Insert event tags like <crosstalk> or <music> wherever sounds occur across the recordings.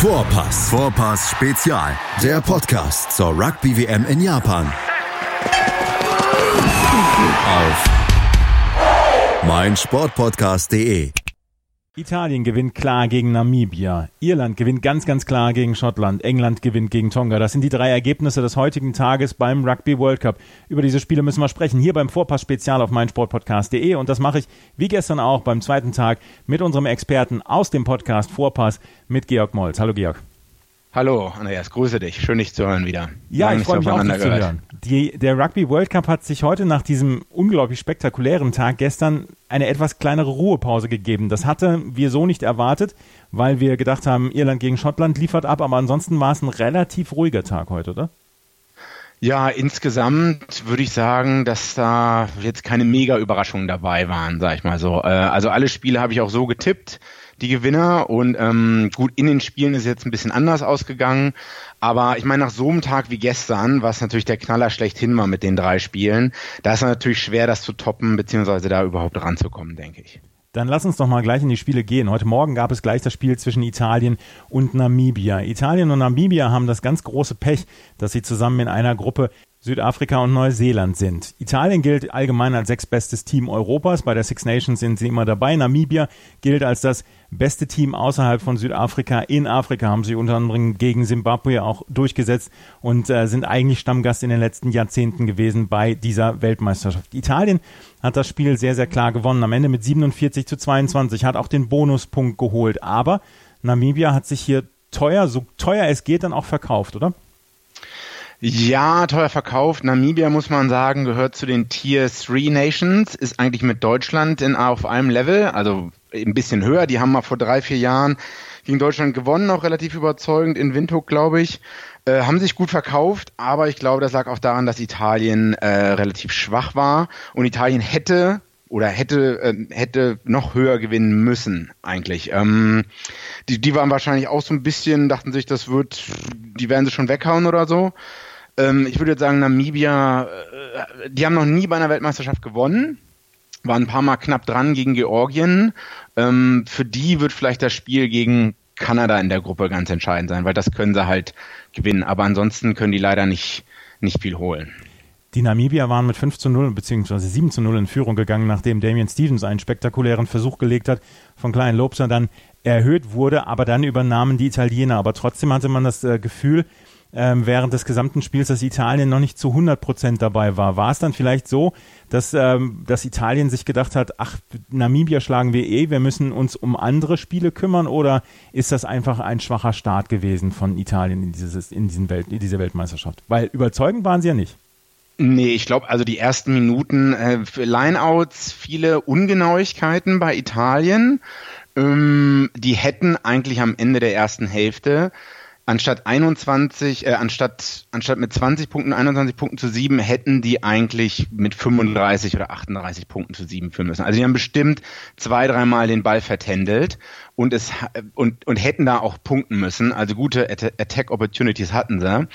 Vorpass. Vorpass Spezial. Der Podcast zur Rugby WM in Japan. Auf meinsportpodcast.de. Italien gewinnt klar gegen Namibia. Irland gewinnt ganz, ganz klar gegen Schottland. England gewinnt gegen Tonga. Das sind die drei Ergebnisse des heutigen Tages beim Rugby World Cup. Über diese Spiele müssen wir sprechen. Hier beim Vorpass Spezial auf meinsportpodcast.de. Und das mache ich wie gestern auch beim zweiten Tag mit unserem Experten aus dem Podcast Vorpass mit Georg Molz. Hallo Georg. Hallo, Andreas, grüße dich. Schön, dich zu hören wieder. Ja, ich freue mich auch, dich zu hören. Die, der Rugby World Cup hat sich heute nach diesem unglaublich spektakulären Tag gestern eine etwas kleinere Ruhepause gegeben. Das hatte wir so nicht erwartet, weil wir gedacht haben, Irland gegen Schottland liefert ab, aber ansonsten war es ein relativ ruhiger Tag heute, oder? Ja, insgesamt würde ich sagen, dass da jetzt keine Mega-Überraschungen dabei waren, sag ich mal so. Äh, also alle Spiele habe ich auch so getippt die Gewinner. Und ähm, gut, in den Spielen ist jetzt ein bisschen anders ausgegangen. Aber ich meine, nach so einem Tag wie gestern, was natürlich der Knaller schlechthin war mit den drei Spielen, da ist natürlich schwer, das zu toppen, beziehungsweise da überhaupt ranzukommen, denke ich. Dann lass uns doch mal gleich in die Spiele gehen. Heute Morgen gab es gleich das Spiel zwischen Italien und Namibia. Italien und Namibia haben das ganz große Pech, dass sie zusammen in einer Gruppe Südafrika und Neuseeland sind. Italien gilt allgemein als sechstbestes Team Europas. Bei der Six Nations sind sie immer dabei. Namibia gilt als das beste Team außerhalb von Südafrika. In Afrika haben sie unter anderem gegen Simbabwe auch durchgesetzt und äh, sind eigentlich Stammgast in den letzten Jahrzehnten gewesen bei dieser Weltmeisterschaft. Italien hat das Spiel sehr, sehr klar gewonnen. Am Ende mit 47 zu 22 hat auch den Bonuspunkt geholt. Aber Namibia hat sich hier teuer, so teuer es geht, dann auch verkauft, oder? Ja, teuer verkauft. Namibia, muss man sagen, gehört zu den Tier 3 Nations, ist eigentlich mit Deutschland in, auf einem Level, also ein bisschen höher. Die haben mal vor drei, vier Jahren gegen Deutschland gewonnen, auch relativ überzeugend in Windhoek, glaube ich. Äh, haben sich gut verkauft, aber ich glaube, das lag auch daran, dass Italien äh, relativ schwach war und Italien hätte oder hätte äh, hätte noch höher gewinnen müssen eigentlich. Ähm, die die waren wahrscheinlich auch so ein bisschen dachten sich, das wird, die werden sie schon weghauen oder so. Ähm, ich würde jetzt sagen, Namibia, äh, die haben noch nie bei einer Weltmeisterschaft gewonnen, waren ein paar Mal knapp dran gegen Georgien. Ähm, für die wird vielleicht das Spiel gegen Kanada in der Gruppe ganz entscheidend sein, weil das können sie halt gewinnen. Aber ansonsten können die leider nicht, nicht viel holen. Die Namibier waren mit 5 zu 0 bzw. 7 zu 0 in Führung gegangen, nachdem Damian Stevens einen spektakulären Versuch gelegt hat, von Klein Lobser dann erhöht wurde, aber dann übernahmen die Italiener. Aber trotzdem hatte man das äh, Gefühl, ähm, während des gesamten Spiels, dass Italien noch nicht zu 100 Prozent dabei war. War es dann vielleicht so, dass, ähm, dass Italien sich gedacht hat, ach, Namibia schlagen wir eh, wir müssen uns um andere Spiele kümmern oder ist das einfach ein schwacher Start gewesen von Italien in, dieses, in, diesen Welt, in diese Weltmeisterschaft? Weil überzeugend waren sie ja nicht. Nee, ich glaube, also die ersten Minuten, äh, Lineouts, viele Ungenauigkeiten bei Italien. Ähm, die hätten eigentlich am Ende der ersten Hälfte anstatt 21, äh, anstatt, anstatt mit 20 Punkten, 21 Punkten zu 7, hätten die eigentlich mit 35 oder 38 Punkten zu 7 führen müssen. Also die haben bestimmt zwei, dreimal den Ball vertändelt und es, und, und hätten da auch punkten müssen. Also gute Attack Opportunities hatten sie.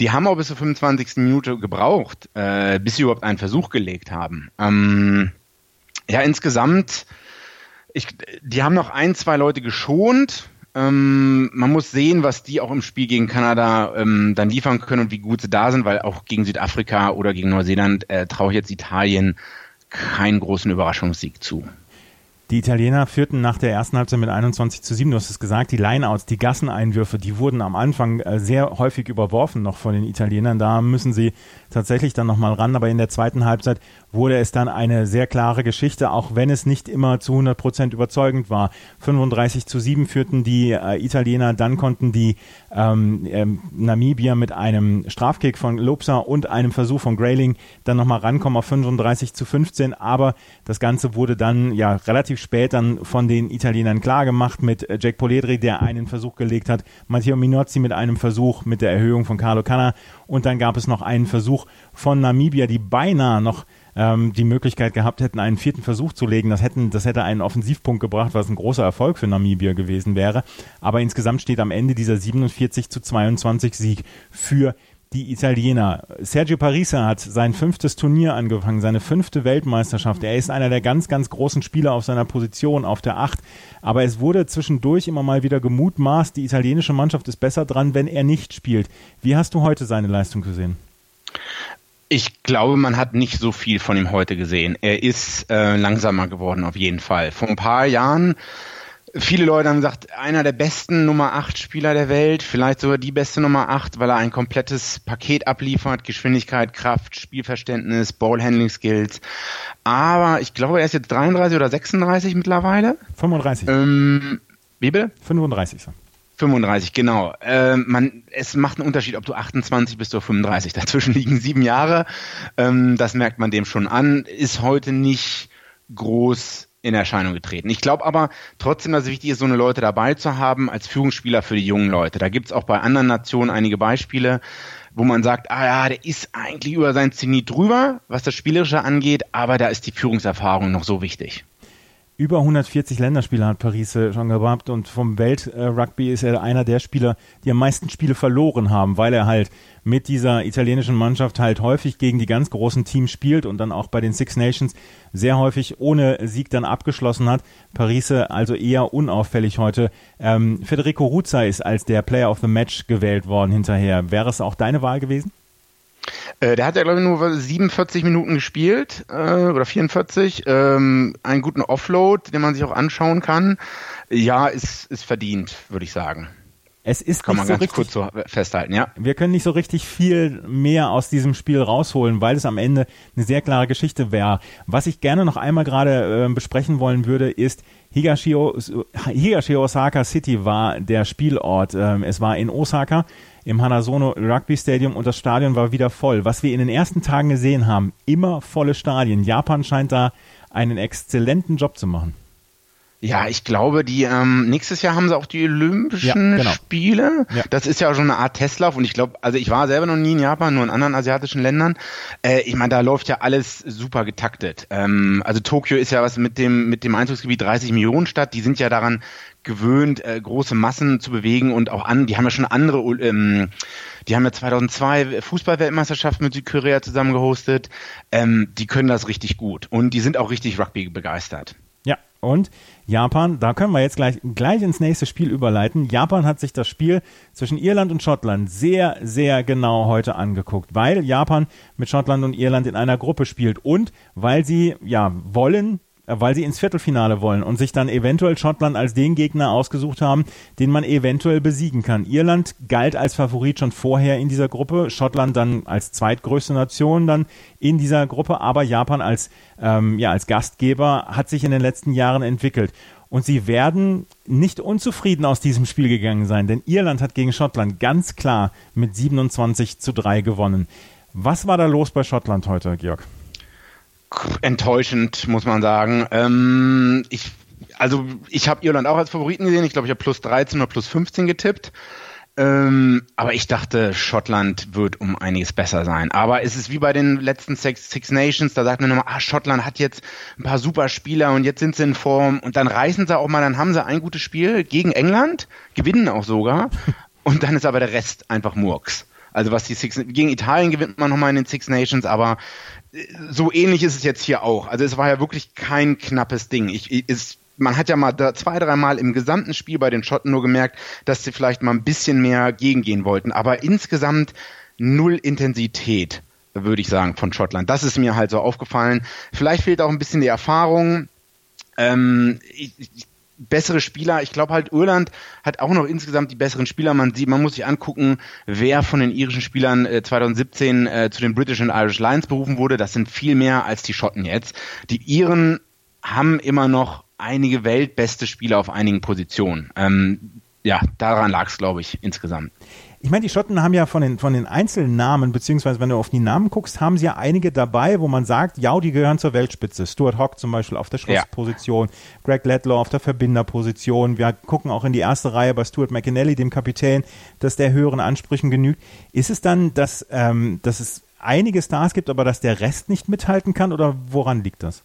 Die haben auch bis zur 25. Minute gebraucht, äh, bis sie überhaupt einen Versuch gelegt haben. Ähm, ja, insgesamt, ich, die haben noch ein, zwei Leute geschont, ähm, man muss sehen, was die auch im Spiel gegen Kanada ähm, dann liefern können und wie gut sie da sind, weil auch gegen Südafrika oder gegen Neuseeland äh, traue ich jetzt Italien keinen großen Überraschungssieg zu. Die Italiener führten nach der ersten Halbzeit mit 21 zu 7. Du hast es gesagt, die Lineouts, die Gasseneinwürfe, die wurden am Anfang äh, sehr häufig überworfen noch von den Italienern. Da müssen sie tatsächlich dann nochmal ran. Aber in der zweiten Halbzeit wurde es dann eine sehr klare Geschichte, auch wenn es nicht immer zu 100 Prozent überzeugend war. 35 zu 7 führten die äh, Italiener, dann konnten die ähm, ähm, Namibier mit einem Strafkick von Lopsa und einem Versuch von Grayling dann nochmal rankommen auf 35 zu 15, aber das Ganze wurde dann ja relativ spät dann von den Italienern klar gemacht mit äh, Jack Poledri, der einen Versuch gelegt hat, Matteo Minozzi mit einem Versuch mit der Erhöhung von Carlo Canna. Und dann gab es noch einen Versuch von Namibia, die beinahe noch ähm, die Möglichkeit gehabt hätten, einen vierten Versuch zu legen. Das, hätten, das hätte einen Offensivpunkt gebracht, was ein großer Erfolg für Namibia gewesen wäre. Aber insgesamt steht am Ende dieser 47 zu 22 Sieg für die Italiener. Sergio Parisa hat sein fünftes Turnier angefangen, seine fünfte Weltmeisterschaft. Er ist einer der ganz, ganz großen Spieler auf seiner Position, auf der Acht. Aber es wurde zwischendurch immer mal wieder gemutmaßt, die italienische Mannschaft ist besser dran, wenn er nicht spielt. Wie hast du heute seine Leistung gesehen? Ich glaube, man hat nicht so viel von ihm heute gesehen. Er ist äh, langsamer geworden, auf jeden Fall. Vor ein paar Jahren Viele Leute haben gesagt, einer der besten Nummer 8 Spieler der Welt, vielleicht sogar die beste Nummer 8, weil er ein komplettes Paket abliefert, Geschwindigkeit, Kraft, Spielverständnis, Ballhandling Skills. Aber ich glaube, er ist jetzt 33 oder 36 mittlerweile. 35. Ähm, wie bitte? 35. 35, genau. Äh, man, es macht einen Unterschied, ob du 28 bist oder 35. <laughs> Dazwischen liegen sieben Jahre. Ähm, das merkt man dem schon an. Ist heute nicht groß in Erscheinung getreten. Ich glaube aber trotzdem, dass es wichtig ist, so eine Leute dabei zu haben als Führungsspieler für die jungen Leute. Da gibt es auch bei anderen Nationen einige Beispiele, wo man sagt, ah ja, der ist eigentlich über sein Zenit drüber, was das Spielerische angeht, aber da ist die Führungserfahrung noch so wichtig. Über 140 Länderspiele hat Paris äh, schon gehabt und vom Weltrugby ist er einer der Spieler, die am meisten Spiele verloren haben, weil er halt mit dieser italienischen Mannschaft halt häufig gegen die ganz großen Teams spielt und dann auch bei den Six Nations sehr häufig ohne Sieg dann abgeschlossen hat. Paris also eher unauffällig heute. Ähm, Federico Ruzza ist als der Player of the Match gewählt worden hinterher. Wäre es auch deine Wahl gewesen? Äh, der hat ja, glaube ich, nur 47 Minuten gespielt äh, oder 44. Ähm, einen guten Offload, den man sich auch anschauen kann. Ja, ist, ist verdient, würde ich sagen. Es ist Kann man so ganz richtig, kurz so festhalten, ja. Wir können nicht so richtig viel mehr aus diesem Spiel rausholen, weil es am Ende eine sehr klare Geschichte wäre. Was ich gerne noch einmal gerade äh, besprechen wollen würde, ist, Higashio, Higashi Osaka City war der Spielort. Ähm, es war in Osaka im Hanazono Rugby Stadium und das Stadion war wieder voll. Was wir in den ersten Tagen gesehen haben, immer volle Stadien. Japan scheint da einen exzellenten Job zu machen. Ja, ich glaube, die ähm, nächstes Jahr haben sie auch die Olympischen ja, genau. Spiele. Ja. Das ist ja schon eine Art Testlauf und ich glaube, also ich war selber noch nie in Japan, nur in anderen asiatischen Ländern. Äh, ich meine, da läuft ja alles super getaktet. Ähm, also Tokio ist ja was mit dem mit dem Einzugsgebiet 30 Millionen Stadt. Die sind ja daran gewöhnt, äh, große Massen zu bewegen und auch an. Die haben ja schon andere. Ähm, die haben ja 2002 Fußballweltmeisterschaft mit Südkorea zusammen gehostet. Ähm, die können das richtig gut und die sind auch richtig Rugby begeistert. Und Japan, da können wir jetzt gleich, gleich ins nächste Spiel überleiten. Japan hat sich das Spiel zwischen Irland und Schottland sehr, sehr genau heute angeguckt, weil Japan mit Schottland und Irland in einer Gruppe spielt und weil sie, ja, wollen, weil sie ins Viertelfinale wollen und sich dann eventuell Schottland als den Gegner ausgesucht haben, den man eventuell besiegen kann. Irland galt als Favorit schon vorher in dieser Gruppe, Schottland dann als zweitgrößte Nation dann in dieser Gruppe, aber Japan als, ähm, ja, als Gastgeber hat sich in den letzten Jahren entwickelt. Und sie werden nicht unzufrieden aus diesem Spiel gegangen sein, denn Irland hat gegen Schottland ganz klar mit 27 zu 3 gewonnen. Was war da los bei Schottland heute, Georg? Enttäuschend, muss man sagen. Ähm, ich, also ich habe Irland auch als Favoriten gesehen. Ich glaube, ich habe plus 13 oder plus 15 getippt. Ähm, aber ich dachte, Schottland wird um einiges besser sein. Aber es ist wie bei den letzten Six, Six Nations, da sagt man immer, ah, Schottland hat jetzt ein paar super Spieler und jetzt sind sie in Form und dann reißen sie auch mal, dann haben sie ein gutes Spiel gegen England, gewinnen auch sogar <laughs> und dann ist aber der Rest einfach Murks. Also was die Six, gegen Italien gewinnt man nochmal in den Six Nations, aber so ähnlich ist es jetzt hier auch. Also es war ja wirklich kein knappes Ding. Ich, ist, man hat ja mal da zwei, dreimal im gesamten Spiel bei den Schotten nur gemerkt, dass sie vielleicht mal ein bisschen mehr gegengehen wollten. Aber insgesamt null Intensität, würde ich sagen, von Schottland. Das ist mir halt so aufgefallen. Vielleicht fehlt auch ein bisschen die Erfahrung. Ähm, ich, ich bessere Spieler. Ich glaube halt, Irland hat auch noch insgesamt die besseren Spieler. Man sieht, man muss sich angucken, wer von den irischen Spielern äh, 2017 äh, zu den British and Irish Lions berufen wurde. Das sind viel mehr als die Schotten jetzt. Die Iren haben immer noch einige weltbeste Spieler auf einigen Positionen. Ähm, ja, daran lag es, glaube ich, insgesamt. Ich meine, die Schotten haben ja von den, von den Einzelnamen, beziehungsweise wenn du auf die Namen guckst, haben sie ja einige dabei, wo man sagt, ja, die gehören zur Weltspitze. Stuart Hawk zum Beispiel auf der Schlussposition, ja. Greg Ledlow auf der Verbinderposition. Wir gucken auch in die erste Reihe bei Stuart McAnally, dem Kapitän, dass der höheren Ansprüchen genügt. Ist es dann, dass, ähm, dass es einige Stars gibt, aber dass der Rest nicht mithalten kann oder woran liegt das?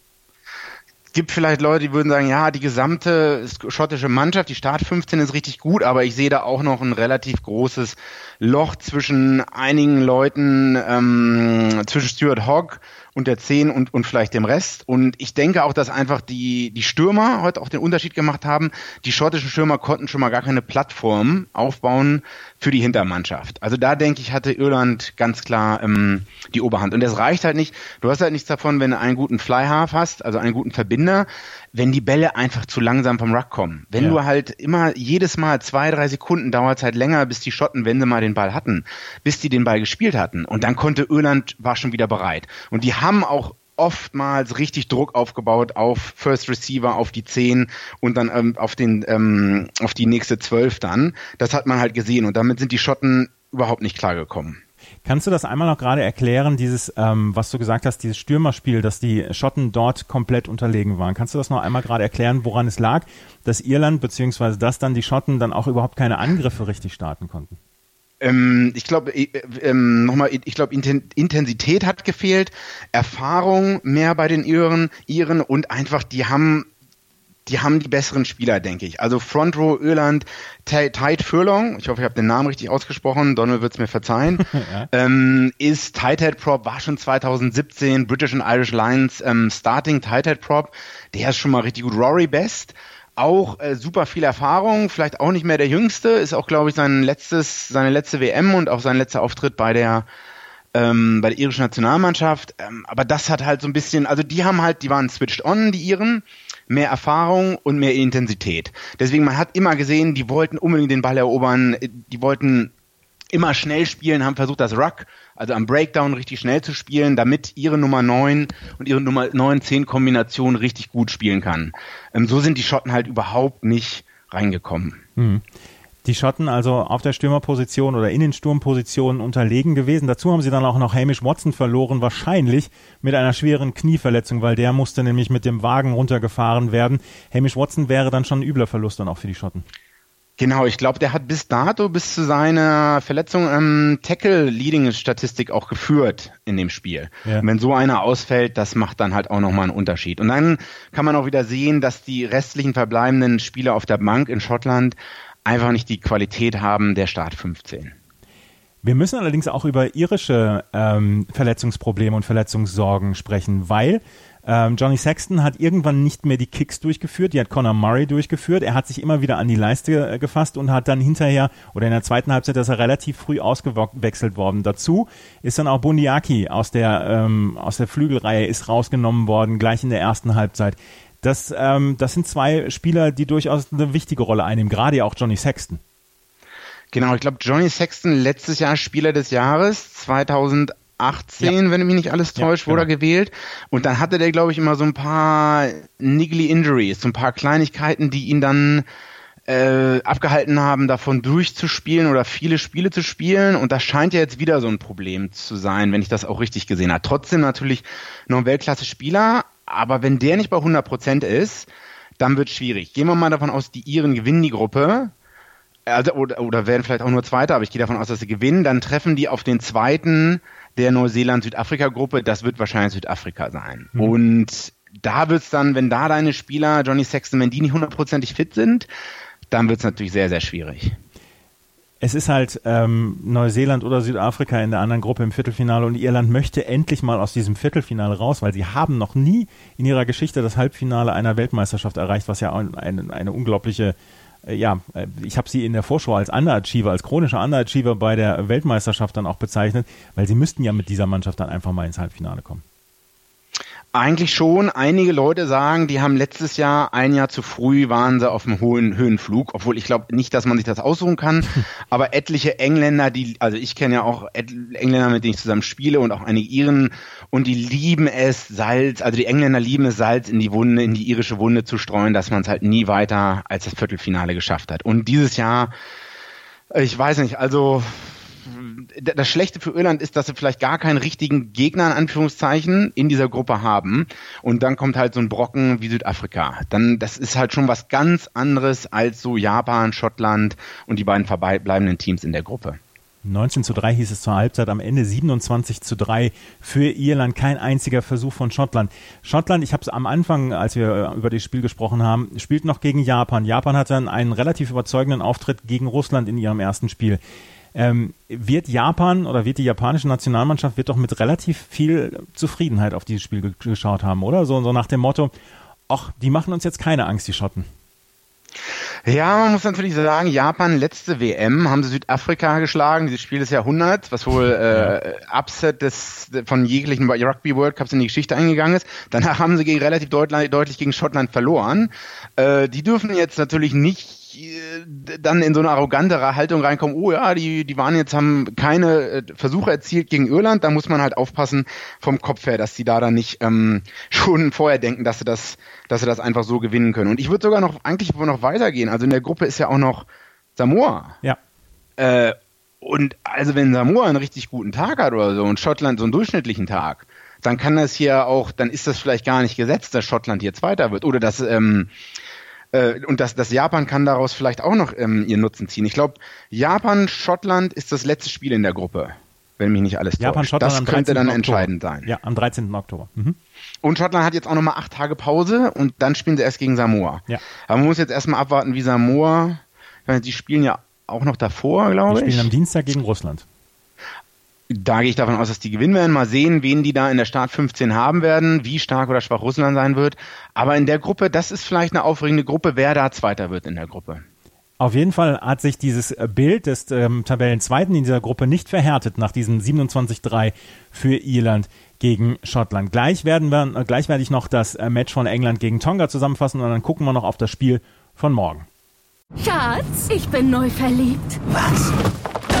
Gibt vielleicht Leute, die würden sagen, ja, die gesamte schottische Mannschaft, die Start 15 ist richtig gut, aber ich sehe da auch noch ein relativ großes Loch zwischen einigen Leuten, ähm, zwischen Stuart Hogg und der 10 und, und vielleicht dem Rest. Und ich denke auch, dass einfach die, die Stürmer heute auch den Unterschied gemacht haben. Die schottischen Stürmer konnten schon mal gar keine Plattform aufbauen für die Hintermannschaft. Also da denke ich, hatte Irland ganz klar ähm, die Oberhand. Und das reicht halt nicht. Du hast halt nichts davon, wenn du einen guten Flyhalf hast, also einen guten Verbinder, wenn die Bälle einfach zu langsam vom Ruck kommen. Wenn ja. du halt immer jedes Mal zwei, drei Sekunden dauert es halt länger, bis die Schotten, wenn sie mal den Ball hatten, bis die den Ball gespielt hatten. Und dann konnte Irland, war schon wieder bereit. Und die haben auch oftmals richtig Druck aufgebaut auf First Receiver, auf die 10 und dann ähm, auf den ähm, auf die nächste 12 dann. Das hat man halt gesehen und damit sind die Schotten überhaupt nicht klargekommen. Kannst du das einmal noch gerade erklären, dieses, ähm, was du gesagt hast, dieses Stürmerspiel, dass die Schotten dort komplett unterlegen waren? Kannst du das noch einmal gerade erklären, woran es lag, dass Irland beziehungsweise dass dann die Schotten dann auch überhaupt keine Angriffe richtig starten konnten? Ähm, ich glaube, äh, ähm, nochmal, ich glaube, Intensität hat gefehlt, Erfahrung mehr bei den Iren, Iren und einfach, die haben die haben die besseren Spieler, denke ich. Also Front Row Irland, Tide Furlong, ich hoffe, ich habe den Namen richtig ausgesprochen, Donald wird es mir verzeihen, <laughs> ja. ähm, ist Tight Head Prop, war schon 2017 British and Irish Lions ähm, Starting Tight Head Prop, der ist schon mal richtig gut. Rory Best, auch äh, super viel Erfahrung, vielleicht auch nicht mehr der Jüngste, ist auch, glaube ich, sein letztes, seine letzte WM und auch sein letzter Auftritt bei der ähm, bei der irischen Nationalmannschaft. Ähm, aber das hat halt so ein bisschen, also die haben halt, die waren switched on, die Iren, mehr Erfahrung und mehr Intensität. Deswegen, man hat immer gesehen, die wollten unbedingt den Ball erobern, die wollten immer schnell spielen, haben versucht, das Ruck, also am Breakdown richtig schnell zu spielen, damit ihre Nummer 9 und ihre Nummer 9-10 Kombination richtig gut spielen kann. Ähm, so sind die Schotten halt überhaupt nicht reingekommen. Mhm die Schotten also auf der Stürmerposition oder in den Sturmpositionen unterlegen gewesen. Dazu haben sie dann auch noch Hamish Watson verloren, wahrscheinlich mit einer schweren Knieverletzung, weil der musste nämlich mit dem Wagen runtergefahren werden. Hamish Watson wäre dann schon ein übler Verlust dann auch für die Schotten. Genau, ich glaube, der hat bis dato, bis zu seiner Verletzung ähm, Tackle-Leading-Statistik auch geführt in dem Spiel. Ja. wenn so einer ausfällt, das macht dann halt auch nochmal einen Unterschied. Und dann kann man auch wieder sehen, dass die restlichen verbleibenden Spieler auf der Bank in Schottland einfach nicht die Qualität haben der Start 15. Wir müssen allerdings auch über irische ähm, Verletzungsprobleme und Verletzungssorgen sprechen, weil ähm, Johnny Sexton hat irgendwann nicht mehr die Kicks durchgeführt, die hat Conor Murray durchgeführt. Er hat sich immer wieder an die Leiste äh, gefasst und hat dann hinterher oder in der zweiten Halbzeit ist er relativ früh ausgewechselt worden. Dazu ist dann auch Bundiaki aus der ähm, aus der Flügelreihe ist rausgenommen worden, gleich in der ersten Halbzeit. Das, ähm, das sind zwei Spieler, die durchaus eine wichtige Rolle einnehmen, gerade auch Johnny Sexton. Genau, ich glaube, Johnny Sexton letztes Jahr Spieler des Jahres, 2018, ja. wenn mich nicht alles täuscht, ja, genau. wurde er gewählt. Und dann hatte der, glaube ich, immer so ein paar niggly Injuries, so ein paar Kleinigkeiten, die ihn dann äh, abgehalten haben, davon durchzuspielen oder viele Spiele zu spielen. Und das scheint ja jetzt wieder so ein Problem zu sein, wenn ich das auch richtig gesehen habe. Trotzdem natürlich noch ein Weltklasse-Spieler, aber wenn der nicht bei 100 Prozent ist, dann wird es schwierig. Gehen wir mal davon aus, die Iren gewinnen die Gruppe. Also, oder, oder werden vielleicht auch nur Zweiter, aber ich gehe davon aus, dass sie gewinnen. Dann treffen die auf den zweiten der Neuseeland-Südafrika-Gruppe. Das wird wahrscheinlich Südafrika sein. Mhm. Und da wird es dann, wenn da deine Spieler, Johnny Sexton, wenn die nicht hundertprozentig fit sind, dann wird es natürlich sehr, sehr schwierig es ist halt ähm, Neuseeland oder Südafrika in der anderen Gruppe im Viertelfinale und Irland möchte endlich mal aus diesem Viertelfinale raus, weil sie haben noch nie in ihrer Geschichte das Halbfinale einer Weltmeisterschaft erreicht, was ja eine, eine unglaubliche äh, ja, äh, ich habe sie in der Vorschau als Underachiever, als chronischer Underachiever bei der Weltmeisterschaft dann auch bezeichnet, weil sie müssten ja mit dieser Mannschaft dann einfach mal ins Halbfinale kommen. Eigentlich schon. Einige Leute sagen, die haben letztes Jahr, ein Jahr zu früh, waren sie auf dem hohen Höhenflug, obwohl ich glaube nicht, dass man sich das aussuchen kann. <laughs> Aber etliche Engländer, die, also ich kenne ja auch Engländer, mit denen ich zusammen spiele und auch einige Iren, und die lieben es, Salz, also die Engländer lieben es, Salz in die Wunde, in die irische Wunde zu streuen, dass man es halt nie weiter als das Viertelfinale geschafft hat. Und dieses Jahr, ich weiß nicht, also das Schlechte für Irland ist, dass sie vielleicht gar keinen richtigen Gegner in Anführungszeichen in dieser Gruppe haben. Und dann kommt halt so ein Brocken wie Südafrika. Dann, das ist halt schon was ganz anderes als so Japan, Schottland und die beiden verbleibenden Teams in der Gruppe. 19 zu 3 hieß es zur Halbzeit, am Ende 27 zu 3 für Irland, kein einziger Versuch von Schottland. Schottland, ich habe es am Anfang, als wir über das Spiel gesprochen haben, spielt noch gegen Japan. Japan hatte einen relativ überzeugenden Auftritt gegen Russland in ihrem ersten Spiel. Ähm, wird Japan oder wird die japanische Nationalmannschaft wird doch mit relativ viel Zufriedenheit auf dieses Spiel geschaut haben, oder? So, so nach dem Motto, ach, die machen uns jetzt keine Angst, die Schotten. Ja, man muss natürlich sagen, Japan letzte WM haben sie Südafrika geschlagen, dieses Spiel des Jahrhunderts, was wohl äh, Upset des von jeglichen Rugby World Cups in die Geschichte eingegangen ist. Danach haben sie gegen, relativ deutlich, deutlich gegen Schottland verloren. Äh, die dürfen jetzt natürlich nicht dann in so eine arrogantere Haltung reinkommen, oh ja, die, die waren jetzt, haben keine äh, Versuche erzielt gegen Irland, da muss man halt aufpassen vom Kopf her, dass die da dann nicht ähm, <laughs> schon vorher denken, dass sie das, dass sie das einfach so gewinnen können. Und ich würde sogar noch eigentlich noch weitergehen. Also in der Gruppe ist ja auch noch Samoa. Ja. Äh, und also wenn Samoa einen richtig guten Tag hat oder so und Schottland so einen durchschnittlichen Tag, dann kann das hier auch, dann ist das vielleicht gar nicht gesetzt, dass Schottland hier Zweiter wird oder dass ähm, äh, und das, das Japan kann daraus vielleicht auch noch ähm, ihren Nutzen ziehen. Ich glaube, Japan, Schottland ist das letzte Spiel in der Gruppe, wenn mich nicht alles Japan, täuscht. Schottland das könnte dann Oktober. entscheidend sein. Ja, am 13. Oktober. Mhm. Und Schottland hat jetzt auch nochmal acht Tage Pause und dann spielen sie erst gegen Samoa. Ja. Aber man muss jetzt erstmal abwarten, wie Samoa, die spielen ja auch noch davor, glaube ich. Die spielen am Dienstag gegen Russland. Da gehe ich davon aus, dass die gewinnen werden. Mal sehen, wen die da in der Start 15 haben werden, wie stark oder schwach Russland sein wird. Aber in der Gruppe, das ist vielleicht eine aufregende Gruppe, wer da Zweiter wird in der Gruppe. Auf jeden Fall hat sich dieses Bild des ähm, Tabellenzweiten in dieser Gruppe nicht verhärtet nach diesem 27-3 für Irland gegen Schottland. Gleich werden wir, äh, gleich werde ich noch das äh, Match von England gegen Tonga zusammenfassen und dann gucken wir noch auf das Spiel von morgen. Schatz, ich bin neu verliebt. Was?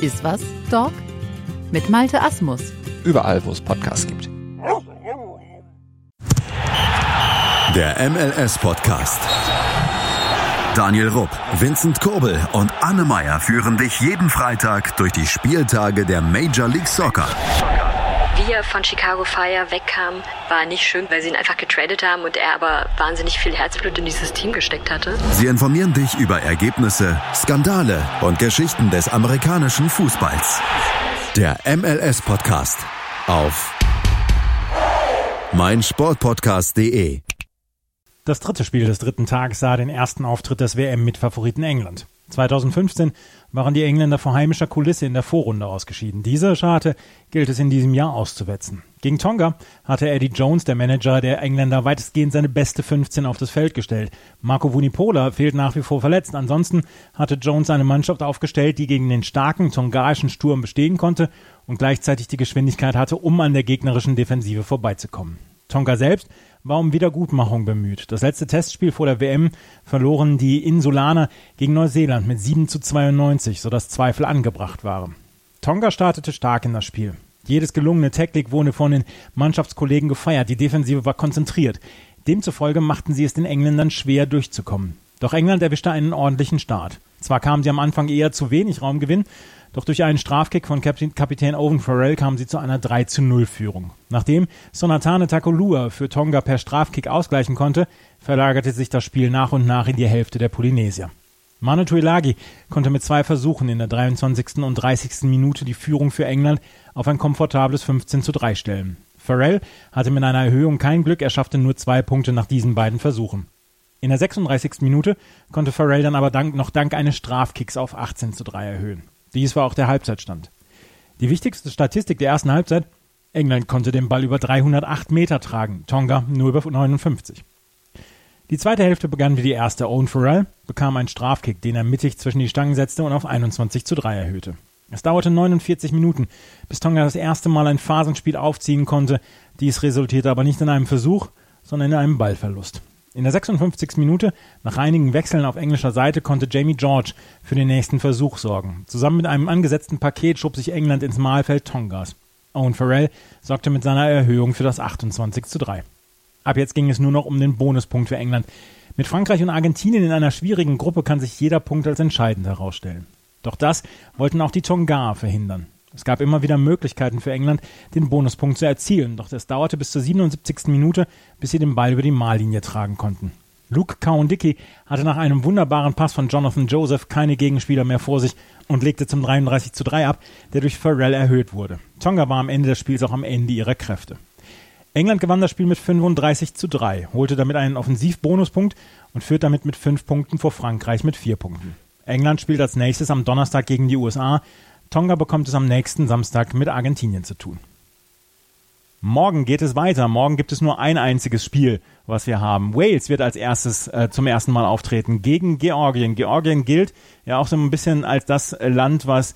Ist was, Dog? Mit Malte Asmus. Überall, wo es Podcasts gibt. Der MLS-Podcast. Daniel Rupp, Vincent Kurbel und Anne Meyer führen dich jeden Freitag durch die Spieltage der Major League Soccer er von Chicago Fire wegkam, war nicht schön, weil sie ihn einfach getradet haben und er aber wahnsinnig viel Herzblut in dieses Team gesteckt hatte. Sie informieren dich über Ergebnisse, Skandale und Geschichten des amerikanischen Fußballs. Der MLS-Podcast auf meinsportpodcast.de. Das dritte Spiel des dritten Tages sah den ersten Auftritt des WM mit Favoriten England. 2015 waren die Engländer vor heimischer Kulisse in der Vorrunde ausgeschieden. Diese Scharte gilt es in diesem Jahr auszuwetzen. Gegen Tonga hatte Eddie Jones, der Manager der Engländer, weitestgehend seine beste 15 auf das Feld gestellt. Marco Vunipola fehlt nach wie vor verletzt. Ansonsten hatte Jones eine Mannschaft aufgestellt, die gegen den starken tongaischen Sturm bestehen konnte und gleichzeitig die Geschwindigkeit hatte, um an der gegnerischen Defensive vorbeizukommen. Tonga selbst war um Wiedergutmachung bemüht. Das letzte Testspiel vor der WM verloren die Insulaner gegen Neuseeland mit 7 zu 92, sodass Zweifel angebracht waren. Tonga startete stark in das Spiel. Jedes gelungene Tackling wurde von den Mannschaftskollegen gefeiert. Die Defensive war konzentriert. Demzufolge machten sie es den Engländern schwer durchzukommen. Doch England erwischte einen ordentlichen Start. Zwar kamen sie am Anfang eher zu wenig Raumgewinn, doch durch einen Strafkick von Kapitän Owen Farrell kamen sie zu einer 3 zu 0 Führung. Nachdem Sonatane Takolua für Tonga per Strafkick ausgleichen konnte, verlagerte sich das Spiel nach und nach in die Hälfte der Polynesier. Manu Tuilagi konnte mit zwei Versuchen in der 23. und 30. Minute die Führung für England auf ein komfortables 15 zu 3 stellen. Farrell hatte mit einer Erhöhung kein Glück, er schaffte nur zwei Punkte nach diesen beiden Versuchen. In der 36. Minute konnte Farrell dann aber dank, noch dank eines Strafkicks auf 18 zu 3 erhöhen. Dies war auch der Halbzeitstand. Die wichtigste Statistik der ersten Halbzeit, England konnte den Ball über 308 Meter tragen, Tonga nur über 59. Die zweite Hälfte begann wie die erste. Owen Farrell bekam einen Strafkick, den er mittig zwischen die Stangen setzte und auf 21 zu 3 erhöhte. Es dauerte 49 Minuten, bis Tonga das erste Mal ein Phasenspiel aufziehen konnte. Dies resultierte aber nicht in einem Versuch, sondern in einem Ballverlust. In der 56. Minute, nach einigen Wechseln auf englischer Seite, konnte Jamie George für den nächsten Versuch sorgen. Zusammen mit einem angesetzten Paket schob sich England ins Mahlfeld Tongas. Owen Farrell sorgte mit seiner Erhöhung für das 28 zu 3. Ab jetzt ging es nur noch um den Bonuspunkt für England. Mit Frankreich und Argentinien in einer schwierigen Gruppe kann sich jeder Punkt als entscheidend herausstellen. Doch das wollten auch die Tonga verhindern. Es gab immer wieder Möglichkeiten für England, den Bonuspunkt zu erzielen, doch es dauerte bis zur 77. Minute, bis sie den Ball über die Mahllinie tragen konnten. Luke Cowan-Dickey hatte nach einem wunderbaren Pass von Jonathan Joseph keine Gegenspieler mehr vor sich und legte zum 33 zu 3 ab, der durch Farrell erhöht wurde. Tonga war am Ende des Spiels auch am Ende ihrer Kräfte. England gewann das Spiel mit 35 zu 3, holte damit einen Offensivbonuspunkt und führt damit mit fünf Punkten vor Frankreich mit vier Punkten. England spielt als nächstes am Donnerstag gegen die USA Tonga bekommt es am nächsten Samstag mit Argentinien zu tun. Morgen geht es weiter. Morgen gibt es nur ein einziges Spiel, was wir haben. Wales wird als erstes äh, zum ersten Mal auftreten gegen Georgien. Georgien gilt ja auch so ein bisschen als das Land, was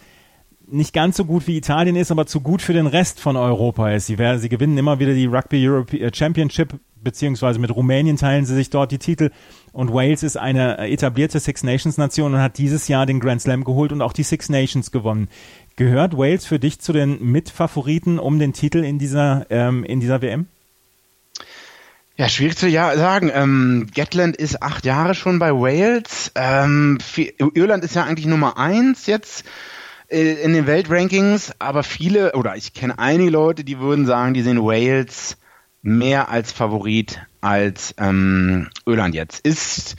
nicht ganz so gut wie Italien ist, aber zu gut für den Rest von Europa ist. Sie, sie gewinnen immer wieder die Rugby Europe äh, Championship, beziehungsweise mit Rumänien teilen sie sich dort die Titel. Und Wales ist eine etablierte Six Nations Nation und hat dieses Jahr den Grand Slam geholt und auch die Six Nations gewonnen. Gehört Wales für dich zu den Mitfavoriten um den Titel in dieser, ähm, in dieser WM? Ja, schwierig zu ja sagen. Ähm, Gatland ist acht Jahre schon bei Wales. Ähm, Irland ist ja eigentlich Nummer eins jetzt äh, in den Weltrankings, aber viele, oder ich kenne einige Leute, die würden sagen, die sehen Wales mehr als Favorit als ähm, Irland jetzt. Ist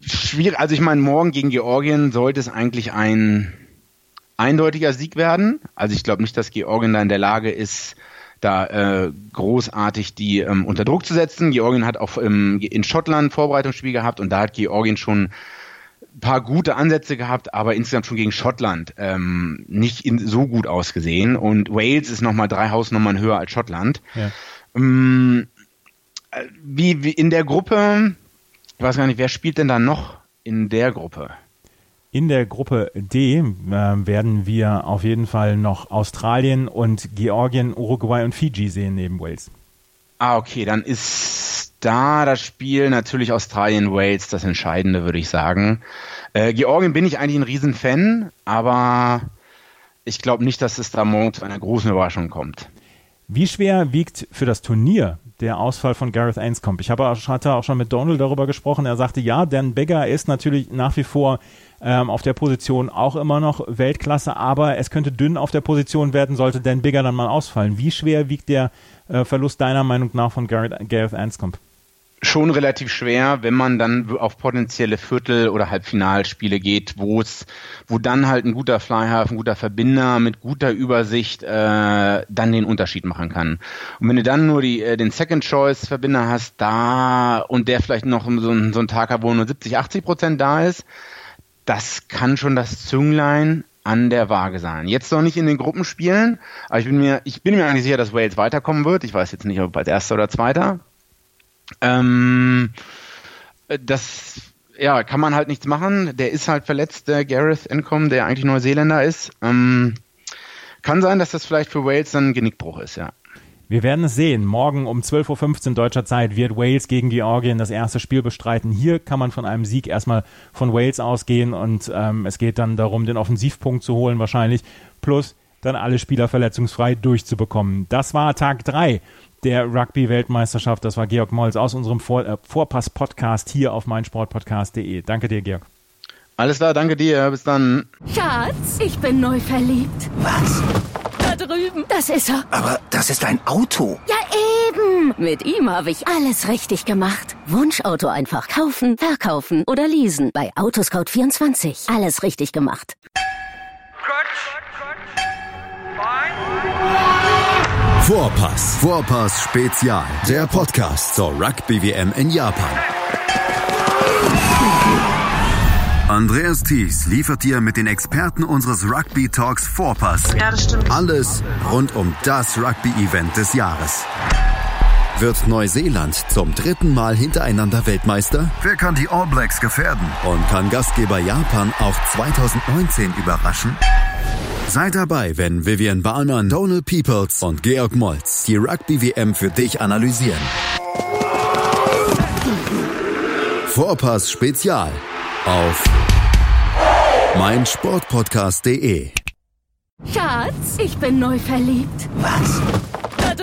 schwierig, also ich meine, morgen gegen Georgien sollte es eigentlich ein eindeutiger Sieg werden. Also ich glaube nicht, dass Georgien da in der Lage ist, da äh, großartig die ähm, unter Druck zu setzen. Georgien hat auch ähm, in Schottland Vorbereitungsspiel gehabt und da hat Georgien schon paar gute Ansätze gehabt, aber insgesamt schon gegen Schottland ähm, nicht in, so gut ausgesehen. Und Wales ist nochmal drei Hausnummern höher als Schottland. Ja. Ähm, wie, wie in der Gruppe, ich weiß gar nicht, wer spielt denn da noch in der Gruppe? In der Gruppe D äh, werden wir auf jeden Fall noch Australien und Georgien, Uruguay und Fiji sehen neben Wales. Ah, okay, dann ist da das Spiel natürlich Australien-Wales das Entscheidende, würde ich sagen. Äh, Georgien bin ich eigentlich ein Riesenfan, aber ich glaube nicht, dass es da morgen zu einer großen Überraschung kommt. Wie schwer wiegt für das Turnier der Ausfall von Gareth Ainscombe? Ich habe, hatte auch schon mit Donald darüber gesprochen. Er sagte, ja, Dan Beggar ist natürlich nach wie vor ähm, auf der Position auch immer noch Weltklasse, aber es könnte dünn auf der Position werden, sollte Dan Bigger dann mal ausfallen. Wie schwer wiegt der äh, Verlust deiner Meinung nach von Gareth, Gareth Anscombe? Schon relativ schwer, wenn man dann auf potenzielle Viertel- oder Halbfinalspiele geht, wo es, wo dann halt ein guter Flyhalf, ein guter Verbinder mit guter Übersicht äh, dann den Unterschied machen kann. Und wenn du dann nur die, äh, den Second Choice Verbinder hast, da und der vielleicht noch so, so ein Tag hat, wo nur 70, 80 Prozent da ist, das kann schon das Zünglein an der Waage sein. Jetzt noch nicht in den Gruppenspielen, aber ich bin mir, ich bin mir eigentlich sicher, dass Wales weiterkommen wird. Ich weiß jetzt nicht, ob als erster oder zweiter. Ähm, das ja, kann man halt nichts machen. Der ist halt verletzt, der Gareth Encom, der eigentlich Neuseeländer ist. Ähm, kann sein, dass das vielleicht für Wales dann ein Genickbruch ist, ja. Wir werden es sehen. Morgen um 12.15 Uhr deutscher Zeit wird Wales gegen Georgien das erste Spiel bestreiten. Hier kann man von einem Sieg erstmal von Wales ausgehen und ähm, es geht dann darum, den Offensivpunkt zu holen wahrscheinlich, plus dann alle Spieler verletzungsfrei durchzubekommen. Das war Tag 3 der Rugby-Weltmeisterschaft. Das war Georg Molz aus unserem Vor äh, Vorpass-Podcast hier auf meinsportpodcast.de. Danke dir, Georg. Alles klar, danke dir. Bis dann. Schatz, ich bin neu verliebt. Was? Da drüben. Das ist er. Aber das ist ein Auto. Ja, eben. Mit ihm habe ich alles richtig gemacht. Wunschauto einfach kaufen, verkaufen oder leasen. Bei Autoscout24. Alles richtig gemacht. Vorpass. Vorpass Spezial. Der Podcast zur Rugby WM in Japan. Andreas Thies liefert dir mit den Experten unseres Rugby Talks Vorpass ja, das stimmt. alles rund um das Rugby-Event des Jahres. Wird Neuseeland zum dritten Mal hintereinander Weltmeister? Wer kann die All Blacks gefährden? Und kann Gastgeber Japan auch 2019 überraschen? Sei dabei, wenn Vivian Bahlmann, Donald Peoples und Georg Moltz die Rugby-WM für dich analysieren. Vorpass Spezial auf meinsportpodcast.de. Schatz, ich bin neu verliebt. Was?